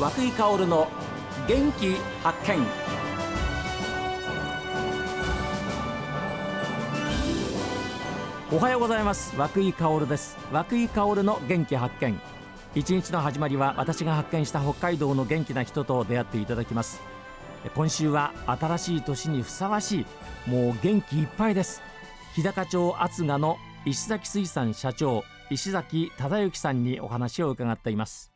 和久井薫の元気発見。おはようございます。和久井薫です。和久井薫の元気発見。一日の始まりは私が発見した北海道の元気な人と出会っていただきます。今週は新しい年にふさわしいもう元気いっぱいです。日高町厚賀の石崎水産社長石崎忠之さんにお話を伺っています。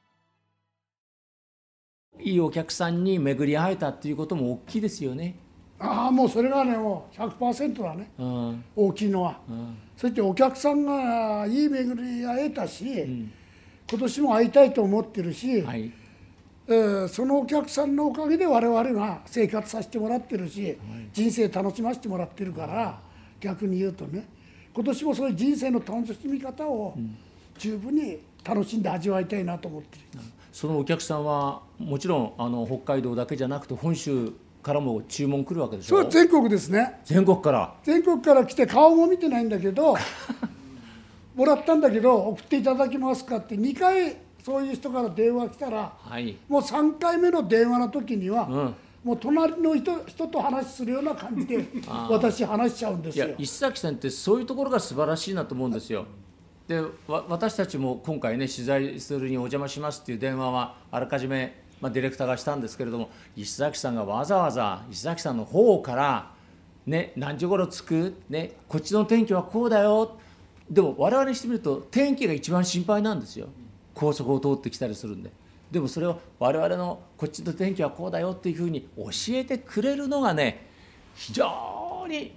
いいお客さんに巡り会えたっていうことも大きいですよね。ああもうそれがねもう100%だね。うん。大きいのは、うん。そしてお客さんがいい巡り会えたし、今年も会いたいと思ってるし、はい。えーそのお客さんのおかげで我々が生活させてもらってるし、人生楽しませてもらってるから、逆に言うとね。今年もそういう人生の楽しみ方を十分に楽しんで味わいたいなと思ってる、そのお客さんはもちろんあの北海道だけじゃなくて本州からも注文来るわけでしょ？それは全国ですね。全国から？全国から来て顔も見てないんだけど もらったんだけど送っていただけますかって2回そういう人から電話来たらはい。もう3回目の電話の時には、うん。もう隣の人人と話するような感じで 私話しちゃうんですよ。いや石崎さんってそういうところが素晴らしいなと思うんですよ。で私たちも今回ね取材するにお邪魔しますっていう電話はあらかじめ、まあ、ディレクターがしたんですけれども石崎さんがわざわざ石崎さんの方から、ね、何時頃着く、ね、こっちの天気はこうだよ。でも我々にしてみると天気が一番心配なんですよ。高速を通ってきたりするんで。でもそれを我々のこっちの天気はこうだよっていうふうに教えてくれるのがね非常に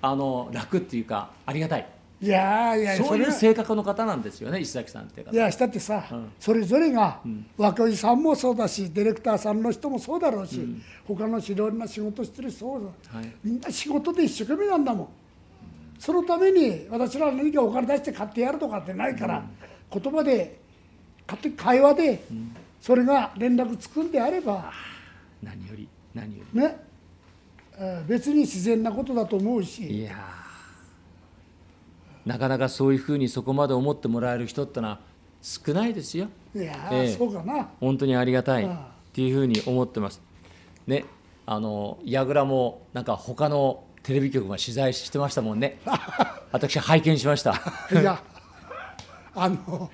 あの楽っていうかありがたい。いやいやそういうれ性格の方なんですよね石崎さんっていう方。いやしたってさ、ん。それぞれが、若井さんもそうだしディレクターさんの人もそうだろうし、他のいろんな仕事してる人そうだ、はい。みんな仕事で一生懸命なんだもん。そのために私ら何かお金出して買ってやるとかってないから、言葉で買って会話で、それが連絡つくんであれば何より何より。ね、えー別に自然なことだと思うし。いやーなかなかそういうふうにそこまで思ってもらえる人ってのは少ないですよ。いやー、ええ。そうかな。本当にありがたいっていうふうに思ってます。ね。あの櫓もなんか他のテレビ局が取材してましたもんね。私拝見しました。いやあの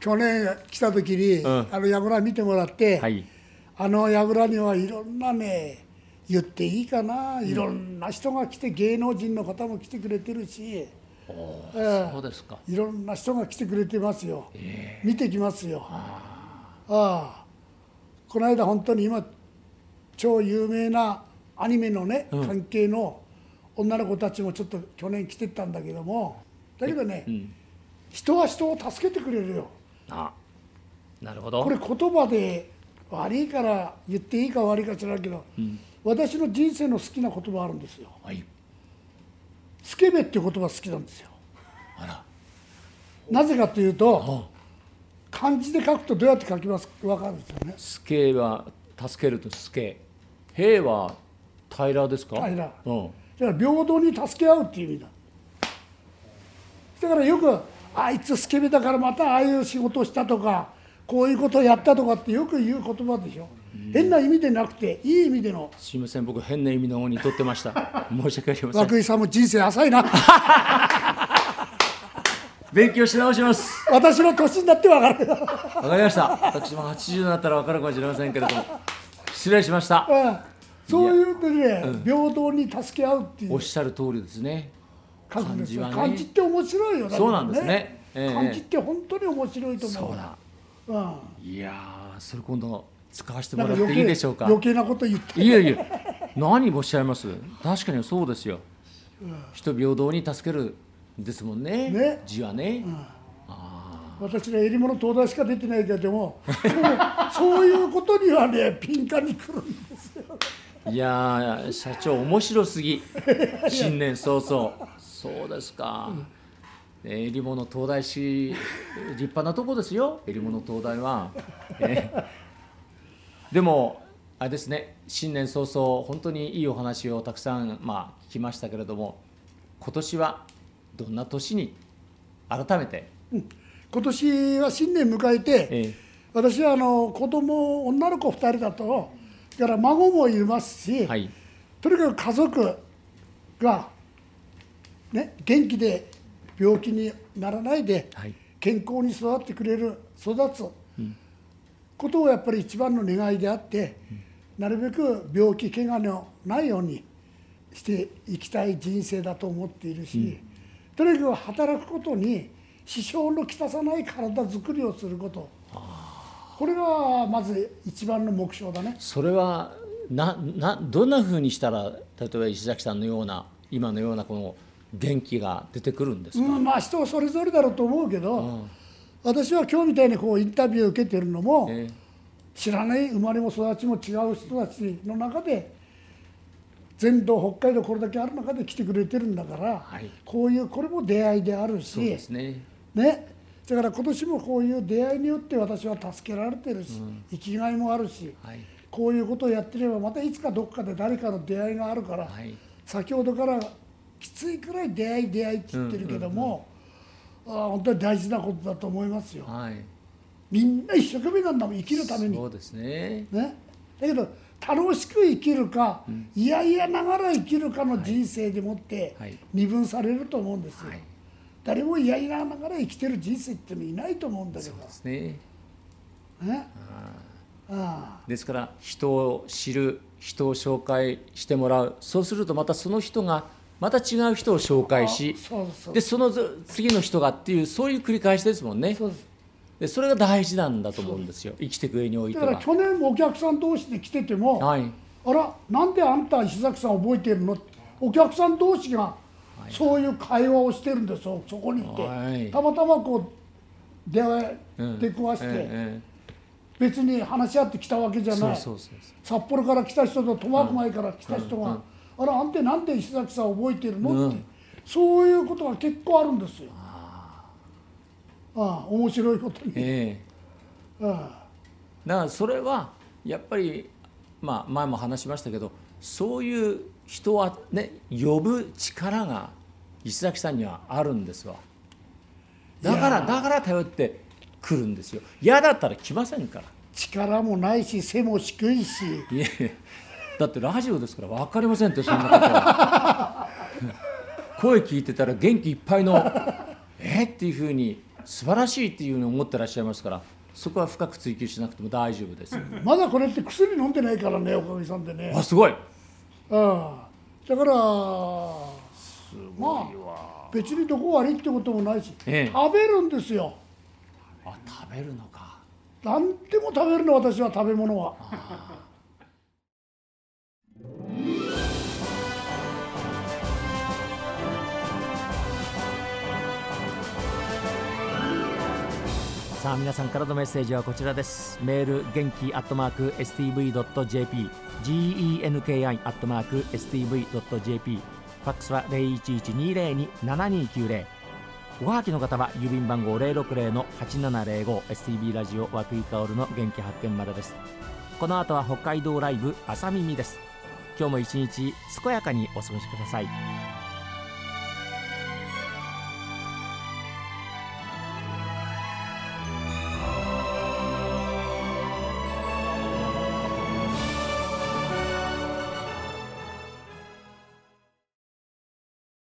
去年来た時に、ん。あの櫓見てもらって、はい。あの櫓にはいろんなね言っていいかな、いろんな人が来て芸能人の方も来てくれてるし、ええ。そうですか。いろんな人が来てくれてますよ、見てきますよ。ああこの間本当に今超有名なアニメのね、関係の女の子たちもちょっと去年来てったんだけども。だけどね、人は人を助けてくれるよ。あなるほど。これ言葉で悪いから言っていいか悪いか知らんけど、私の人生の好きな言葉あるんですよはいスケベっていう言葉好きなんですよ。なぜかというとあ漢字で書くとどうやって書きますか分かるんですよね。スケは助けるとスケ平は平らですか？平ら。うん。だから平等に助け合うっていう意味だ。だからよくあいつスケベだからまたああいう仕事をしたとかこういうことをやったとかってよく言う言葉でしょ、変な意味でなくていい意味での。すいません僕変な意味の方に取ってました。申し訳ありません。涌井さんも人生浅いな。勉強し直します。私の年になって分かる。わかりました。私も80になったら分かるかもしれませんけれども。失礼しました。うん。そういうのでね、平等に助け合うっていう。おっしゃる通りですね。漢字はね。漢字って面白いよだけどそうなんですね。ええ。漢字って本当に面白いと思う。そうだ。うん。いやーそれ今度使わせてもらっていいでしょうか？余計なこと言って。いやいや何おっしゃいます？確かにそうですよ、人平等に助けるですもんね。ね。字はね、私ね襟物東大しか出てないけども そういうことにはね敏感に来るんですよ。いやー社長面白すぎ。新年早々。そうですか、え襟物東大市立派なとこですよ。襟物東大は、えでもあれですね新年早々本当にいいお話をたくさん、まあ、聞きましたけれども今年はどんな年に改めて、今年は新年迎えて、え私はあの子供女の子2人だとだから孫もいますし、はい。とにかく家族が、ね、元気で病気にならないではい。健康に育ってくれる育つことをやっぱり一番の願いであって、なるべく病気怪我のないようにしていきたい人生だと思っているし、とにかく働くことに支障のきたさない体づくりをすること。これがまず一番の目標だね。それはななどんなふうにしたら例えば石崎さんのような今のようなこの元気が出てくるんですか、うん、まあ人それぞれだろうと思うけど、うん私は今日みたいにこうインタビューを受けてるのも、え知らない生まれも育ちも違う人たちの中で全道北海道これだけある中で来てくれてるんだから、はい。こういうこれも出会いであるしそうですね。ね。だから今年もこういう出会いによって私は助けられてるし、生きがいもあるし、はい。こういうことをやってればまたいつかどっかで誰かの出会いがあるから、はい。先ほどからきついくらい出会い出会いって言ってるけども、ああ本当に大事なことだと思いますよ。はい。みんな一生懸命なんだもん生きるために。そうですね。ね、だけど楽しく生きるか、いやいやながら生きるかの人生でもってはい。二分されると思うんですよ、はい。誰もいやいやながら生きてる人生ってのいないと思うんだけど。そうですね。ね。あ。ですから人を知る人を紹介してもらう。そうするとまたその人がまた違う人を紹あ介しそでそのず次の人がっていうそういう繰り返しですもんね。そうです。でそれが大事なんだと思うんですよ。生きていく上においては。だから去年もお客さん同士で来てても、はい。あらなんであんた石崎さん覚えてるの？お客さん同士がそういう会話をしてるんですよそこにいて、はい。たまたまこう出会い出くわして、え別に話し合ってきたわけじゃない。札幌から来た人と苫小牧から来た人が「あらあんたなんで石崎さん覚えてるの?」って、うんそういうことが結構あるんですよ。ああ面白いことに。ええ。あだからそれはやっぱりまあ前も話しましたけどそういう人はね呼ぶ力が石崎さんにはあるんですわ。だからだから頼って来るんですよ。嫌だったら来ませんから。力もないし背も低いし。いえいえだってラジオですから分かりませんってそんなことは。声聞いてたら元気いっぱいの え？っていうふうに素晴らしいっていうふうに思ってらっしゃいますからそこは深く追求しなくても大丈夫です。まだこれって薬飲んでないからねおかげさんでね。あすごい。ああ。だからまあ別にどこ悪いってこともないし、ええ。食べるんですよ。あ食べるのか。何でも食べるの私は食べ物は。さあ皆さんからのメッセージはこちらです。メール元気アットマーク STV.jp genki アットマーク STV.jp ファックスは0112027290おはがきの方は郵便番号060-8705 STB ラジオ和久井薫の元気発見までです。この後は北海道ライブ朝耳です。今日も一日健やかにお過ごしください。